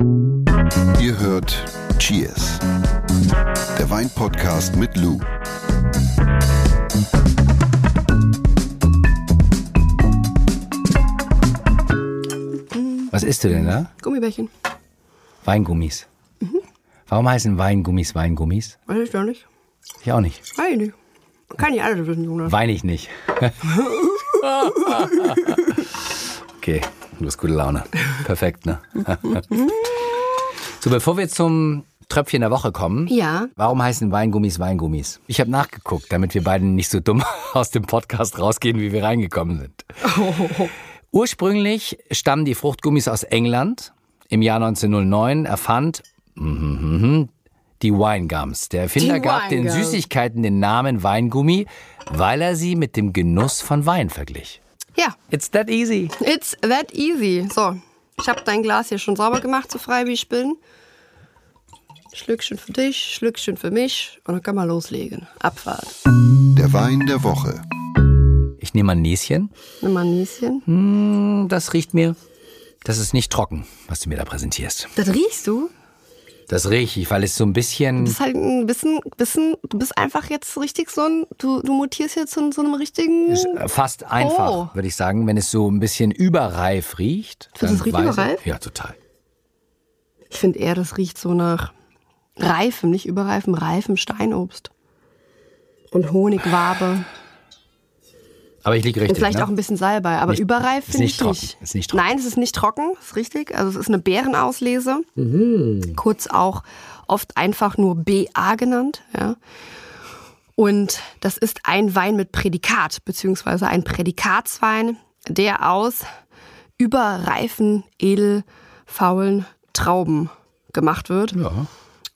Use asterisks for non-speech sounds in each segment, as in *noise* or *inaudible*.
Ihr hört Cheers, der Weinpodcast mit Lou. Was isst du denn da? Gummibärchen. Weingummis. Warum heißen Weingummis Weingummis? Weiß ich doch nicht. Ich auch nicht. Weiß ich nicht. Kann nicht alles wissen, Jonas. Weine ich nicht. *laughs* okay, du hast gute Laune. Perfekt, ne? *laughs* so, bevor wir zum Tröpfchen der Woche kommen. Ja. Warum heißen Weingummis Weingummis? Ich habe nachgeguckt, damit wir beiden nicht so dumm *laughs* aus dem Podcast rausgehen, wie wir reingekommen sind. *laughs* Ursprünglich stammen die Fruchtgummis aus England. Im Jahr 1909 erfand mhm, die Winegums. Der Erfinder Die gab den Winegums. Süßigkeiten den Namen Weingummi, weil er sie mit dem Genuss von Wein verglich. Ja, It's that easy. it's that easy. So, ich habe dein Glas hier schon sauber gemacht, so frei wie ich bin. Schlückchen für dich, Schlückchen für mich und dann kann man loslegen. Abfahrt. Der Wein der Woche. Ich nehme ein Näschen. Nimm mal ein Nieschen. Hm, Das riecht mir. Das ist nicht trocken, was du mir da präsentierst. Das riechst du? Das rieche ich, weil es so ein bisschen. Das ist halt ein bisschen, bisschen, du bist einfach jetzt richtig so ein, du, du mutierst jetzt zu so einem richtigen. Ist fast einfach, Oh. würde ich sagen, wenn es so ein bisschen überreif riecht. Findest du, dann es riecht überreif? Ja, total. Ich finde eher, das riecht so nach reifem, nicht überreifem, reifem Steinobst. Und Honigwabe. Aber ich liege Und richtig. vielleicht ne? auch ein bisschen Salbei. Aber Nicht- überreif finde ich trocken, nicht. ist nicht trocken. Nein, es ist nicht trocken, ist richtig. Also es ist eine Beerenauslese. Mhm. Kurz auch oft einfach nur BA genannt. Ja. Und das ist ein Wein mit Prädikat, beziehungsweise ein Prädikatswein, der aus überreifen, edelfaulen Trauben gemacht wird. Ja.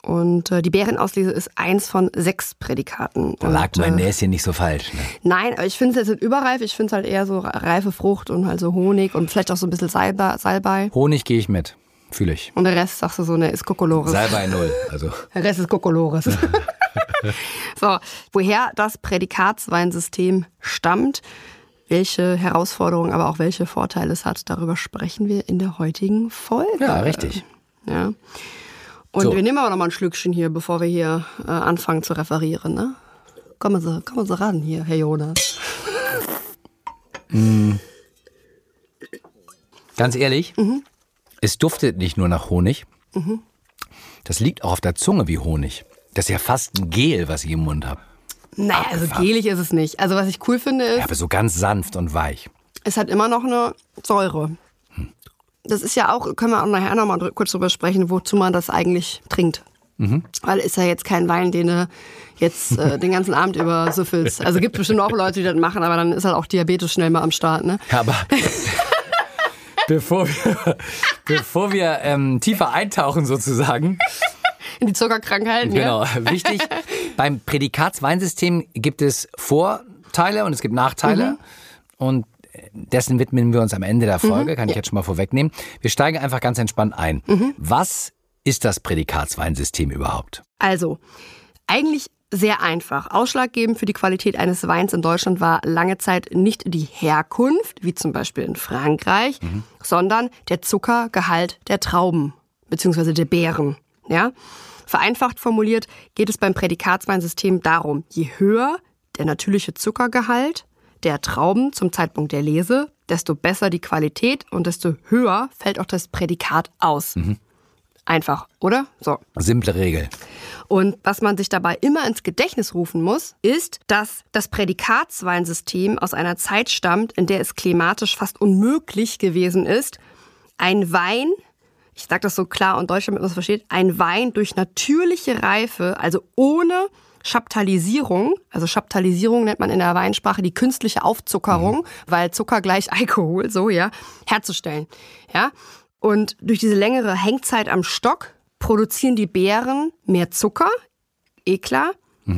Und äh, die Beerenauslese ist eins von sechs Prädikaten. Da lag Und, mein äh, Näschen nicht so falsch. Ne? Nein, aber ich finde es jetzt nicht überreif. Ich finde es halt eher so reife Frucht und halt so Honig und vielleicht auch so ein bisschen Salbei. Salbei. Honig gehe ich mit. Fühle ich. Und der Rest sagst du so, ne, ist Kokolores. Salbei null. Also. *laughs* Der Rest ist Kokolores. *laughs* so, woher das Prädikatsweinsystem stammt, welche Herausforderungen, aber auch welche Vorteile es hat, darüber sprechen wir in der heutigen Folge. Ja, richtig. Ja. Und So. wir nehmen aber noch mal ein Schlückchen hier, bevor wir hier äh, anfangen zu referieren, ne? Kommen Sie, kommen Sie ran hier, Herr Jonas. Ganz ehrlich, Mhm. es duftet nicht nur nach Honig. Das liegt auch auf der Zunge wie Honig. Das ist ja fast ein Gel, was ich im Mund habe. Naja, also gelig ist es nicht. Also was ich cool finde ist, Ja, aber so ganz sanft und weich. es hat immer noch eine Säure. Das ist ja auch, können wir auch nachher noch mal drü- kurz drüber sprechen, wozu man das eigentlich trinkt. Weil ist ja jetzt kein Wein, den du jetzt äh, den ganzen Abend über süffelst. Also gibt bestimmt auch Leute, die das machen, aber dann ist halt auch Diabetes schnell mal am Start, ne? Ja, aber *laughs* bevor wir, bevor wir ähm, tiefer eintauchen sozusagen, In die Zuckerkrankheiten, ja. genau, wichtig, beim Prädikatsweinsystem gibt es Vorteile und es gibt Nachteile und dessen widmen wir uns am Ende der Folge, kann ich jetzt schon mal vorwegnehmen. Wir steigen einfach ganz entspannt ein. Was ist das Prädikatsweinsystem überhaupt? Also, eigentlich sehr einfach. Ausschlaggebend für die Qualität eines Weins in Deutschland war lange Zeit nicht die Herkunft, wie zum Beispiel in Frankreich, sondern der Zuckergehalt der Trauben bzw. der Beeren. Ja? Vereinfacht formuliert geht es beim Prädikatsweinsystem darum, je höher der natürliche Zuckergehalt der Trauben zum Zeitpunkt der Lese, desto besser die Qualität und desto höher fällt auch das Prädikat aus. Einfach, oder? So. Simple Regel. Und was man sich dabei immer ins Gedächtnis rufen muss, ist, dass das Prädikatsweinsystem aus einer Zeit stammt, in der es klimatisch fast unmöglich gewesen ist, ein Wein, ich sage das so klar und deutsch, damit man es versteht, ein Wein durch natürliche Reife, also ohne Chaptalisierung, also Chaptalisierung nennt man in der Weinsprache die künstliche Aufzuckerung, weil Zucker gleich Alkohol, so ja, herzustellen. Ja, und durch diese längere Hängzeit am Stock produzieren die Beeren mehr Zucker, eh klar,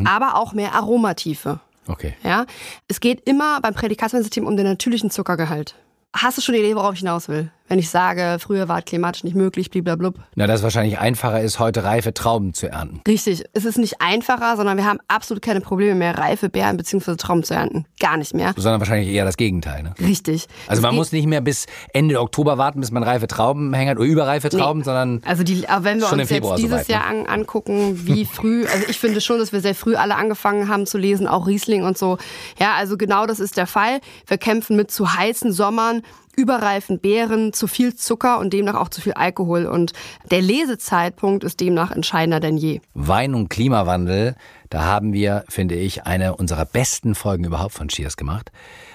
aber auch mehr Aromatiefe. Okay. Ja, es geht immer beim Prädikatsweinsystem um den natürlichen Zuckergehalt. Hast du schon die Idee, worauf ich hinaus will? Wenn ich sage, früher war es klimatisch nicht möglich, bliblablub. Na, dass es wahrscheinlich einfacher ist, heute reife Trauben zu ernten. Richtig. Es ist nicht einfacher, sondern wir haben absolut keine Probleme mehr, reife Beeren bzw. Trauben zu ernten. Gar nicht mehr. Sondern wahrscheinlich eher das Gegenteil. Ne? Richtig. Also man Es muss nicht mehr bis Ende Oktober warten, bis man reife Trauben hängt oder überreife Trauben, Nee. sondern Also die, wenn wir uns jetzt dieses soweit, ne? Jahr an, angucken, wie *laughs* früh, also ich finde schon, dass wir sehr früh alle angefangen haben zu lesen, auch Riesling und so. Ja, also genau das ist der Fall. Wir kämpfen mit zu heißen Sommern, überreifen Beeren, zu viel Zucker und demnach auch zu viel Alkohol. Und der Lesezeitpunkt ist demnach entscheidender denn je. Wein und Klimawandel, da haben wir, finde ich, eine unserer besten Folgen überhaupt von Cheers gemacht.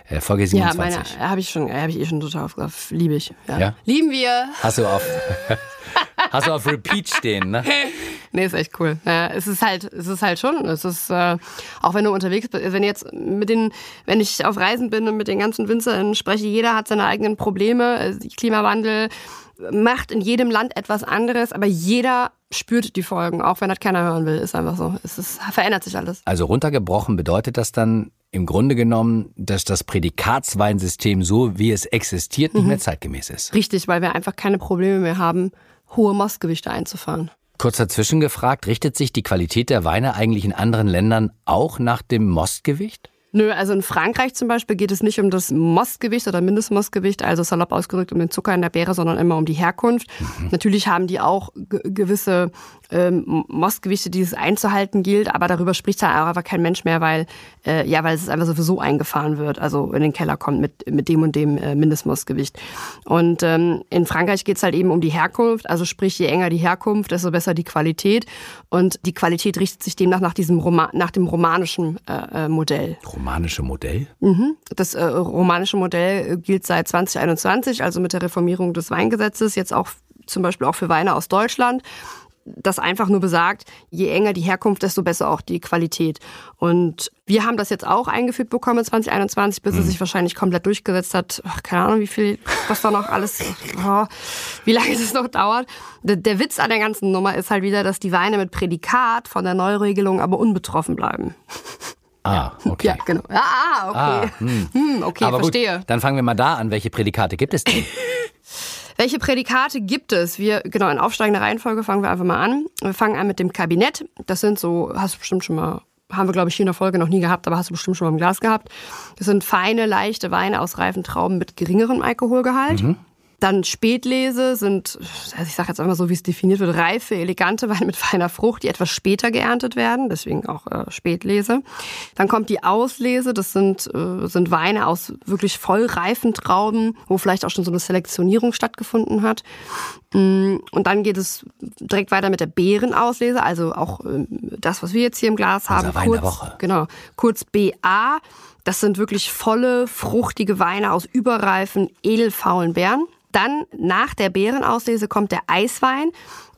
Äh, Folge Ja, 27. meine, habe ich schon, habe ich eh schon total aufgehört. Liebe ich. Ja. Ja? Lieben wir. Hast du auf, *laughs* hast du auf Repeat stehen, ne? *laughs* Nee, ist echt cool. Ja, es ist halt, es ist halt schon, es ist, äh, auch wenn du unterwegs bist, wenn jetzt mit den, wenn ich auf Reisen bin und mit den ganzen Winzern spreche, jeder hat seine eigenen Probleme, Klimawandel macht in jedem Land etwas anderes, aber jeder spürt die Folgen, auch wenn das keiner hören will, ist einfach so. Es ist, verändert sich alles. Also runtergebrochen bedeutet das dann im Grunde genommen, dass das Prädikatsweinsystem so, wie es existiert, nicht mehr zeitgemäß ist. Richtig, weil wir einfach keine Probleme mehr haben, hohe Mostgewichte einzufahren. Kurz dazwischen gefragt, richtet sich die Qualität der Weine eigentlich in anderen Ländern auch nach dem Mostgewicht? Nö, also in Frankreich zum Beispiel geht es nicht um das Mostgewicht oder Mindestmostgewicht, also salopp ausgedrückt um den Zucker in der Beere, sondern immer um die Herkunft. Natürlich haben die auch ge- gewisse ähm, Mostgewichte, die es einzuhalten gilt, aber darüber spricht da einfach kein Mensch mehr, weil äh, ja, weil es einfach sowieso eingefahren wird, also in den Keller kommt mit mit dem und dem äh, Mindestmostgewicht. Und ähm, in Frankreich geht es halt eben um die Herkunft, also sprich je enger die Herkunft, desto besser die Qualität und die Qualität richtet sich demnach nach diesem Roma nach dem romanischen äh, äh, Modell. Romanische Modell? Das äh, romanische Modell äh, gilt seit 2021, also mit der Reformierung des Weingesetzes, jetzt auch zum Beispiel auch für Weine aus Deutschland. Das einfach nur besagt, je enger die Herkunft, desto besser auch die Qualität. Und wir haben das jetzt auch eingeführt bekommen 2021, bis es sich wahrscheinlich komplett durchgesetzt hat. Ach, keine Ahnung, wie viel, was da noch alles, oh, wie lange *laughs* das noch dauert. Der, der Witz an der ganzen Nummer ist halt wieder, dass die Weine mit Prädikat von der Neuregelung aber unbetroffen bleiben. *laughs* Ah, *laughs* okay. Ja, genau. Ah, okay. *laughs* hm. okay, Aber gut, verstehe. dann fangen wir mal da an. Welche Prädikate gibt es denn? *laughs* Welche Prädikate gibt es? Wir, genau, in aufsteigender Reihenfolge fangen wir einfach mal an. Wir fangen an mit dem Kabinett. Das sind so, hast du bestimmt schon mal, haben wir, glaube ich, hier in der Folge noch nie gehabt, aber hast du bestimmt schon mal im Glas gehabt. Das sind feine, leichte Weine aus reifen Trauben mit geringerem Alkoholgehalt. Dann Spätlese sind, also ich sage jetzt einmal so, wie es definiert wird, reife, elegante Weine mit feiner Frucht, die etwas später geerntet werden, deswegen auch äh, Spätlese. Dann kommt die Auslese, das sind, äh, sind Weine aus wirklich voll reifen Trauben, wo vielleicht auch schon so eine Selektionierung stattgefunden hat. Mm, Und dann geht es direkt weiter mit der Beerenauslese, also auch ähm, das, was wir jetzt hier im Glas haben. Unser Wein der Woche. Genau, kurz BA. Das sind wirklich volle, fruchtige Weine aus überreifen, edelfaulen Beeren. Dann nach der Beerenauslese kommt der Eiswein.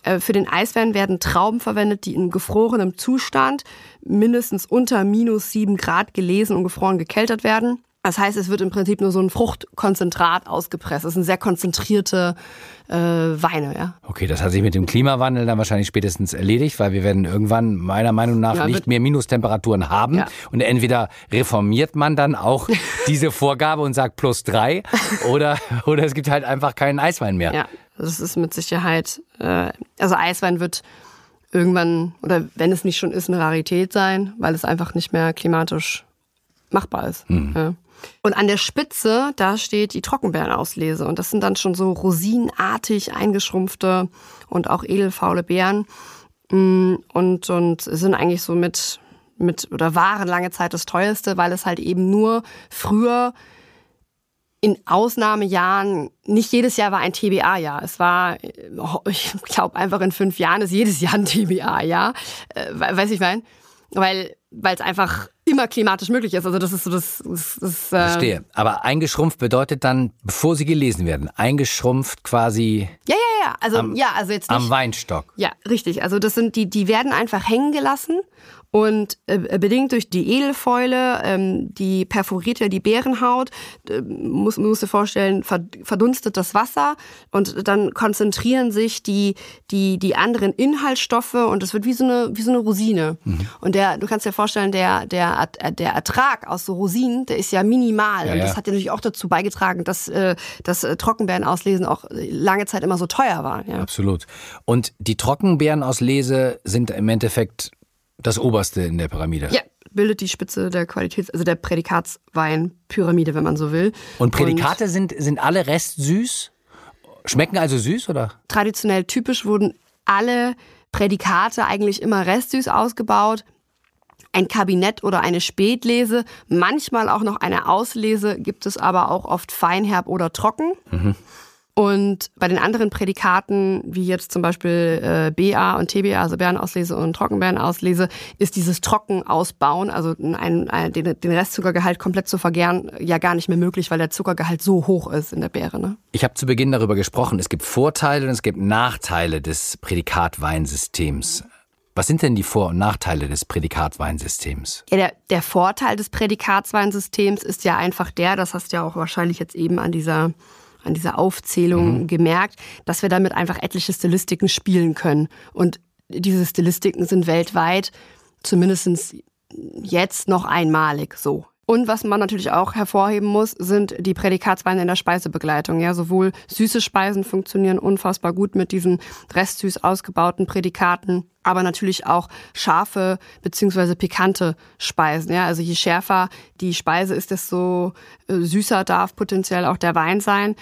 Äh, Für den Eiswein werden Trauben verwendet, die in gefrorenem Zustand mindestens unter minus sieben Grad gelesen und gefroren gekeltert werden. Das heißt, es wird im Prinzip nur so ein Fruchtkonzentrat ausgepresst. Das sind sehr konzentrierte äh, Weine, ja. Okay, das hat sich mit dem Klimawandel dann wahrscheinlich spätestens erledigt, weil wir werden irgendwann meiner Meinung nach Ja, nicht mehr Minustemperaturen haben. Ja. Und entweder reformiert man dann auch *laughs* diese Vorgabe und sagt plus drei oder, oder es gibt halt einfach keinen Eiswein mehr. Ja, das ist mit Sicherheit, äh, also Eiswein wird irgendwann, oder wenn es nicht schon ist, eine Rarität sein, weil es einfach nicht mehr klimatisch machbar ist. Ja. Und an der Spitze, da steht die Trockenbeerenauslese. Und das sind dann schon so rosinenartig eingeschrumpfte und auch edelfaule Beeren. Mm, Und, und sind eigentlich so mit, mit, oder waren lange Zeit das teuerste, weil es halt eben nur früher in Ausnahmejahren, nicht jedes Jahr war ein TBA-Jahr. Es war, äh, ich glaube einfach in fünf Jahren ist jedes Jahr ein TBA-Jahr. Äh, we- weiß ich mein? Weil es einfach immer klimatisch möglich ist. Also das ist so das, das, das äh, Verstehe. Aber eingeschrumpft bedeutet dann, bevor sie gelesen werden, eingeschrumpft quasi Ja, ja, ja. Also ja, also jetzt nicht. am Weinstock. Ja, richtig. Also das sind die, die werden einfach hängen gelassen Und äh, bedingt durch die Edelfäule, ähm, die perforiert ja die Bärenhaut, äh, muss man muss sich vorstellen, verdunstet das Wasser und dann konzentrieren sich die, die, die anderen Inhaltsstoffe und es wird wie so eine, wie so eine Rosine. Mhm. Und der, du kannst dir vorstellen, der, der, der Ertrag aus so Rosinen, der ist ja minimal. Ja, und das hat ja natürlich auch dazu beigetragen, dass äh, das äh, Trockenbeerenauslesen auch lange Zeit immer so teuer war. Ja. Absolut. Und die Trockenbeerenauslese sind im Endeffekt das Oberste in der Pyramide. Ja, bildet die Spitze der Qualitäts-, also der Prädikatsweinpyramide, wenn man so will. Und Prädikate Und sind, sind alle restsüß? Schmecken also süß, oder? Traditionell typisch wurden alle Prädikate eigentlich immer restsüß ausgebaut. Ein Kabinett oder eine Spätlese, manchmal auch noch eine Auslese, gibt es aber auch oft feinherb oder trocken. Mhm. Und bei den anderen Prädikaten, wie jetzt zum Beispiel äh, BA und TBA, also Bärenauslese und Trockenbeerenauslese, ist dieses Trockenausbauen, also ein, ein, den, den Restzuckergehalt komplett zu vergären, ja gar nicht mehr möglich, weil der Zuckergehalt so hoch ist in der Beere. Ne? Ich habe zu Beginn darüber gesprochen, es gibt Vorteile und es gibt Nachteile des Prädikatweinsystems. Was sind denn die Vor- und Nachteile des Prädikatweinsystems? Ja, der, der Vorteil des Prädikatsweinsystems ist ja einfach der, das hast du ja auch wahrscheinlich jetzt eben an dieser an dieser Aufzählung mhm. gemerkt, dass wir damit einfach etliche Stilistiken spielen können. Und diese Stilistiken sind weltweit zumindest jetzt noch einmalig so. Und was man natürlich auch hervorheben muss, sind die Prädikatsweine in der Speisebegleitung. Ja, sowohl süße Speisen funktionieren unfassbar gut mit diesen restsüß ausgebauten Prädikaten, aber natürlich auch scharfe beziehungsweise pikante Speisen. Ja, also je schärfer die Speise ist, desto äh, süßer darf potenziell auch der Wein sein.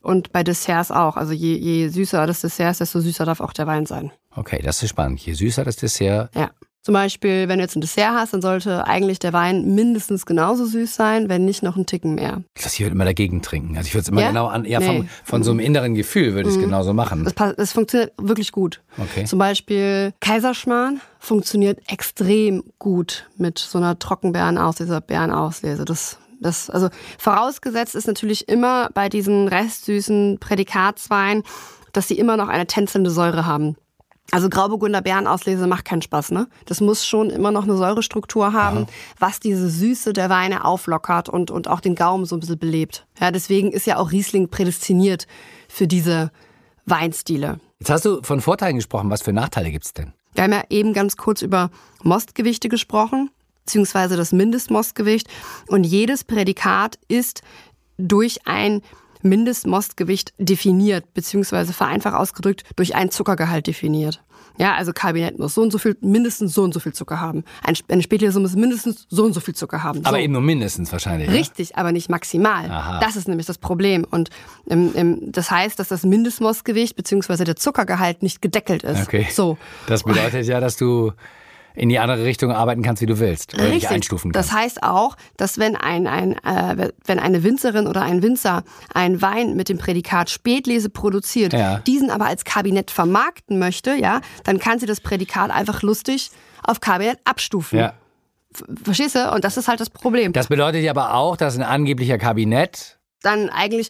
Und bei Desserts auch. Also je, je süßer das Dessert ist, desto süßer darf auch der Wein sein. Okay, das ist spannend. Je süßer das Dessert, ja. Zum Beispiel, wenn du jetzt ein Dessert hast, dann sollte eigentlich der Wein mindestens genauso süß sein, wenn nicht noch ein Ticken mehr. Das ich würde immer dagegen trinken. Also ich würde es immer ja? genau an, ja, nee. vom, von so einem inneren Gefühl würde ich es mhm. genauso machen. Das, das, funktioniert wirklich gut. Okay. Zum Beispiel Kaiserschmarrn funktioniert extrem gut mit so einer Trockenbeerenauslese, Beerenauslese. Das das, also vorausgesetzt ist natürlich immer bei diesen restsüßen Prädikatsweinen, dass sie immer noch eine tänzelnde Säure haben. Also Grauburgunder Beerenauslese macht keinen Spaß, ne? Das muss schon immer noch eine Säurestruktur haben, Aha. was diese Süße der Weine auflockert und, und auch den Gaumen so ein bisschen belebt. Ja, deswegen ist ja auch Riesling prädestiniert für diese Weinstile. Jetzt hast du von Vorteilen gesprochen. Was für Nachteile gibt's denn? Wir haben ja eben ganz kurz über Mostgewichte gesprochen, beziehungsweise das Mindestmostgewicht. Und jedes Prädikat ist durch ein Mindestmostgewicht definiert, beziehungsweise vereinfacht ausgedrückt durch einen Zuckergehalt definiert. Ja, also Kabinett muss so und so viel, mindestens so und so viel Zucker haben. Eine Spätlese muss mindestens so und so viel Zucker haben. Aber eben nur mindestens wahrscheinlich. Richtig, ja? aber nicht maximal. Aha. Das ist nämlich das Problem. Und ähm, ähm, das heißt, dass das Mindestmostgewicht beziehungsweise der Zuckergehalt nicht gedeckelt ist. Okay. So. Das bedeutet ja, dass du in die andere Richtung arbeiten kannst, wie du willst. Oder Richtig. einstufen kannst. Das heißt auch, dass wenn, ein, ein, äh, wenn eine Winzerin oder ein Winzer einen Wein mit dem Prädikat Spätlese produziert, ja. diesen aber als Kabinett vermarkten möchte, ja, dann kann sie das Prädikat einfach lustig auf Kabinett abstufen. Ja. Verstehst du? Und das ist halt das Problem. Das bedeutet ja aber auch, dass ein angeblicher Kabinett dann eigentlich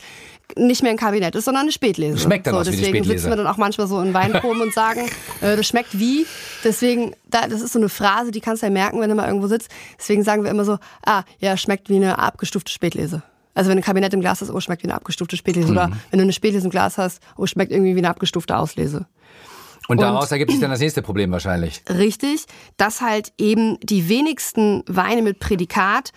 nicht mehr ein Kabinett ist, sondern eine Spätlese. Schmeckt dann so, was deswegen wie die sitzen wir dann auch manchmal so in Weinproben und sagen, *laughs* äh, das schmeckt wie. Deswegen, da, das ist so eine Phrase, die kannst du ja merken, wenn du mal irgendwo sitzt. Deswegen sagen wir immer so, ah, ja, schmeckt wie eine abgestufte Spätlese. Also wenn ein Kabinett im Glas ist, oh, schmeckt wie eine abgestufte Spätlese. Mhm. Oder wenn du eine Spätlese im Glas hast, oh, schmeckt irgendwie wie eine abgestufte Auslese. Und daraus und, ergibt sich dann das nächste Problem wahrscheinlich. Richtig, dass halt eben die wenigsten Weine mit Prädikat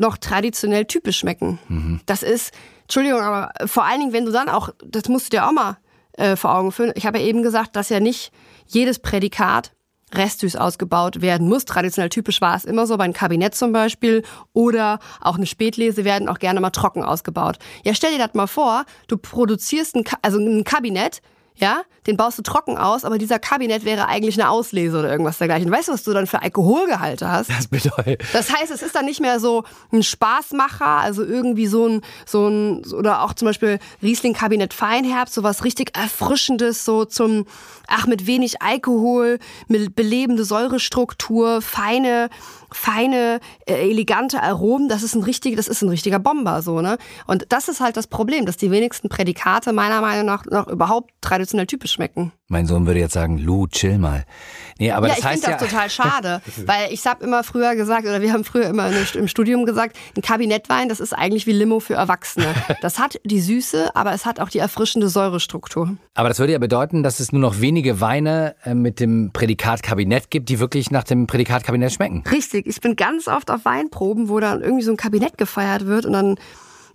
noch traditionell typisch schmecken. Mhm. Das ist Entschuldigung, aber vor allen Dingen, wenn du dann auch, das musst du dir auch mal äh, vor Augen führen. Ich habe ja eben gesagt, dass ja nicht jedes Prädikat restsüß ausgebaut werden muss. Traditionell typisch war es immer so, bei einem Kabinett zum Beispiel oder auch eine Spätlese werden auch gerne mal trocken ausgebaut. Ja, stell dir das mal vor, du produzierst ein, also ein Kabinett, ja, den baust du trocken aus, aber dieser Kabinett wäre eigentlich eine Auslese oder irgendwas dergleichen. Weißt du, was du dann für Alkoholgehalte hast? Das bedeutet. Das heißt, es ist dann nicht mehr so ein Spaßmacher, also irgendwie so ein, so ein, oder auch zum Beispiel Riesling-Kabinett Feinherbst, so was richtig Erfrischendes, so zum, ach, mit wenig Alkohol, mit belebende Säurestruktur, feine, feine, äh, elegante Aromen, das ist ein richtiger, das ist ein richtiger Bomber, so, ne? Und das ist halt das Problem, dass die wenigsten Prädikate meiner Meinung nach noch überhaupt traditionell traditionell typisch schmecken. Mein Sohn würde jetzt sagen, Lu, chill mal. Nee, aber ja, das ich finde ja. das total schade, *laughs* weil ich habe immer früher gesagt, oder wir haben früher immer im Studium gesagt, ein Kabinettwein, das ist eigentlich wie Limo für Erwachsene. *laughs* Das hat die Süße, aber es hat auch die erfrischende Säurestruktur. Aber das würde ja bedeuten, dass es nur noch wenige Weine äh, mit dem Prädikat Kabinett gibt, die wirklich nach dem Prädikat Kabinett schmecken. Richtig, ich bin ganz oft auf Weinproben, wo dann irgendwie so ein Kabinett gefeiert wird und dann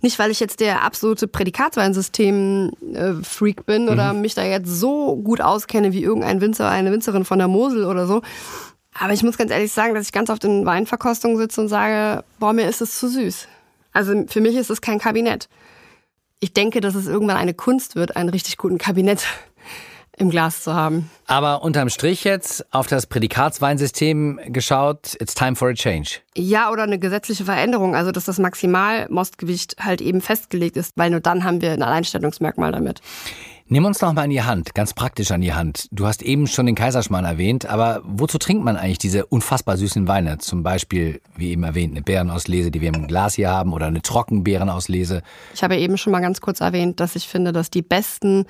nicht, weil ich jetzt der absolute Prädikatsweinsystem-Freak bin oder mich da jetzt so gut auskenne wie irgendein Winzer, eine Winzerin von der Mosel oder so. Aber ich muss ganz ehrlich sagen, dass ich ganz oft in Weinverkostungen sitze und sage, boah, mir ist es zu süß. Also für mich ist es kein Kabinett. Ich denke, dass es irgendwann eine Kunst wird, einen richtig guten Kabinett im Glas zu haben. Aber unterm Strich jetzt auf das Prädikatsweinsystem geschaut, it's time for a change. Ja, oder eine gesetzliche Veränderung, also dass das Maximalmostgewicht halt eben festgelegt ist, weil nur dann haben wir ein Alleinstellungsmerkmal damit. Nimm uns noch mal in die Hand, ganz praktisch an die Hand. Du hast eben schon den Kaiserschmarrn erwähnt, aber wozu trinkt man eigentlich diese unfassbar süßen Weine? Zum Beispiel, wie eben erwähnt, eine Beerenauslese, die wir im Glas hier haben, oder eine Trockenbeerenauslese. Ich habe eben schon mal ganz kurz erwähnt, dass ich finde, dass die besten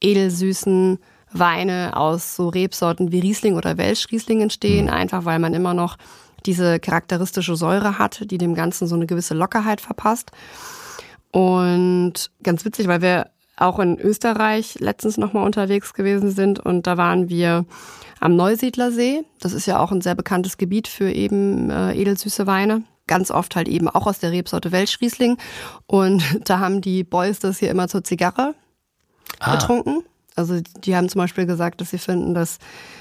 edelsüßen Weine aus so Rebsorten wie Riesling oder Welschriesling entstehen, einfach weil man immer noch diese charakteristische Säure hat, die dem Ganzen so eine gewisse Lockerheit verpasst. Und ganz witzig, weil wir auch in Österreich letztens nochmal unterwegs gewesen sind und da waren wir am Neusiedlersee. Das ist ja auch ein sehr bekanntes Gebiet für eben äh, edelsüße Weine. Ganz oft halt eben auch aus der Rebsorte Welschriesling. Und *laughs* da haben die Boys das hier immer zur Zigarre getrunken. Also die haben zum Beispiel gesagt, dass sie finden, dass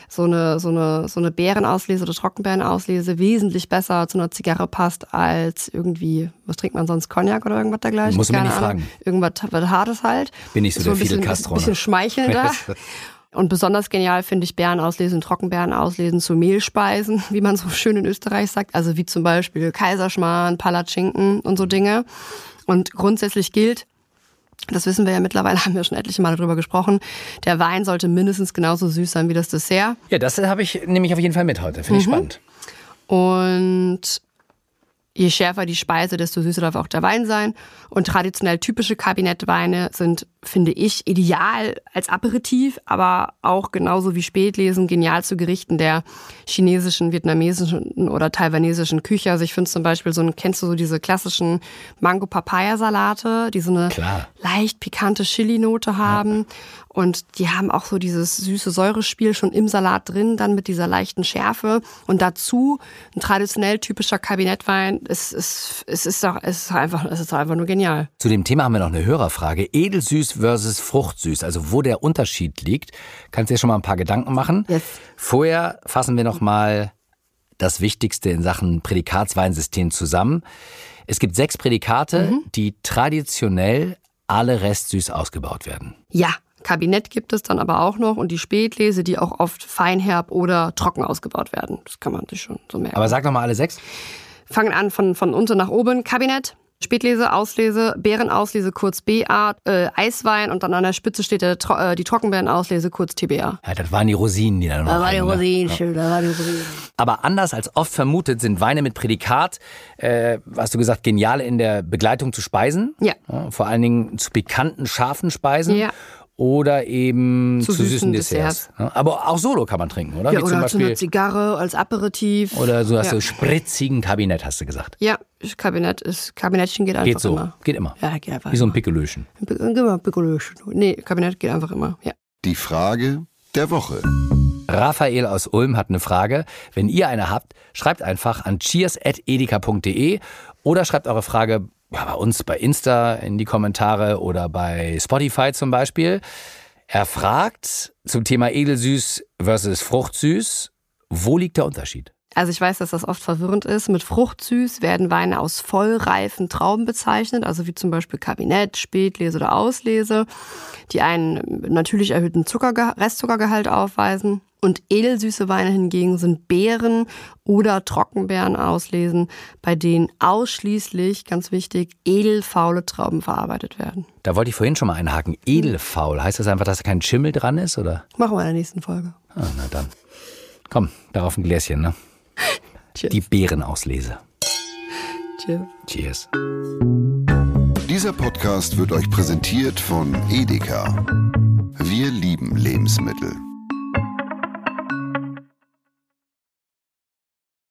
so eine, so eine, so eine Beerenauslese oder Trockenbeerenauslese wesentlich besser zu einer Zigarre passt als irgendwie, was trinkt man sonst, Cognac oder irgendwas dergleichen? Muss man nicht Ahnung. fragen. Irgendwas was Hartes halt. Bin nicht so der ein Fidel bisschen, Castro, ne? bisschen schmeichelnder. *laughs* Und besonders genial finde ich Beerenauslesen, Trockenbeerenauslesen zu Mehlspeisen, *laughs* wie man so schön in Österreich sagt. Also wie zum Beispiel Kaiserschmarrn, Palatschinken und so Dinge. Und grundsätzlich gilt, das wissen wir ja mittlerweile, *laughs* haben wir schon etliche Male drüber gesprochen, der Wein sollte mindestens genauso süß sein wie das Dessert. Ja, das habe ich nehme ich auf jeden Fall mit heute. Finde ich spannend. Und je schärfer die Speise, desto süßer darf auch der Wein sein. Und traditionell typische Kabinettweine sind, finde ich, ideal als Aperitif, aber auch genauso wie Spätlesen genial zu Gerichten der chinesischen, vietnamesischen oder taiwanesischen Küche. Also ich finde zum Beispiel so ein, kennst du so diese klassischen Mango-Papaya-Salate, die so eine Klar. leicht pikante Chili-Note haben. Und die haben auch so dieses süße Säurespiel schon im Salat drin, dann mit dieser leichten Schärfe. Und dazu ein traditionell typischer Kabinettwein. Es, es, es, ist, doch, es, ist einfach, es ist einfach nur genial. Zu dem Thema haben wir noch eine Hörerfrage. Edelsüß versus Fruchtsüß, also wo der Unterschied liegt. Kannst dir schon mal ein paar Gedanken machen. Yes. Vorher fassen wir noch mal das Wichtigste in Sachen Prädikatsweinsystem zusammen. Es gibt sechs Prädikate, die traditionell alle restsüß ausgebaut werden. Ja, Kabinett gibt es dann aber auch noch und die Spätlese, die auch oft feinherb oder trocken ausgebaut werden. Das kann man sich schon so merken. Aber sag noch mal alle sechs. fangen an von, von unten nach oben. Kabinett, Spätlese, Auslese, Beerenauslese, kurz BA, äh, Eiswein und dann an der Spitze steht der, Tro- äh, die Trockenbeerenauslese, kurz TBA. Ja, das waren die Rosinen, die da noch Da war die ne? Rosinen, schön, da war die Rosinen. Aber anders als oft vermutet sind Weine mit Prädikat, äh, hast du gesagt, genial in der Begleitung zu Speisen. Ja. vor allen Dingen zu pikanten, scharfen Speisen. Ja. Oder eben zu, Zu süßen, süßen Desserts. Ja, Aber auch solo kann man trinken, oder? Ja, Wie zum oder zu einer Beispiel. Zigarre als Aperitif. Oder so hast ja. du spritzigen Kabinett, hast du gesagt. Ja, Kabinett ist, Kabinettchen geht einfach Geht so. immer. Geht immer. Ja, geht einfach Wie so ein. Pickelöchen. Immer Picolöchen. Nee, Kabinett geht einfach immer, ja. Die Frage der Woche. Raphael aus Ulm hat eine Frage. Wenn ihr eine habt, schreibt einfach an cheers.edeka.de oder schreibt eure Frage ja, bei uns bei Insta in die Kommentare oder bei Spotify zum Beispiel. Er fragt zum Thema Edelsüß versus Fruchtsüß, wo liegt der Unterschied? Also ich weiß, dass das oft verwirrend ist. Mit Fruchtsüß werden Weine aus vollreifen Trauben bezeichnet, also wie zum Beispiel Kabinett, Spätlese oder Auslese, die einen natürlich erhöhten Zuckerge Restzuckergehalt aufweisen. Und edelsüße Weine hingegen sind Beeren oder Trockenbeeren auslesen, bei denen ausschließlich, ganz wichtig, edelfaule Trauben verarbeitet werden. Da wollte ich vorhin schon mal einhaken. Edelfaul, heißt das einfach, dass kein Schimmel dran ist, oder? Machen wir in der nächsten Folge. Ah, na dann. Komm, darauf ein Gläschen, ne? *laughs* Cheers. Die Beerenauslese. Cheers. Cheers. Dieser Podcast wird euch präsentiert von Edeka. Wir lieben Lebensmittel.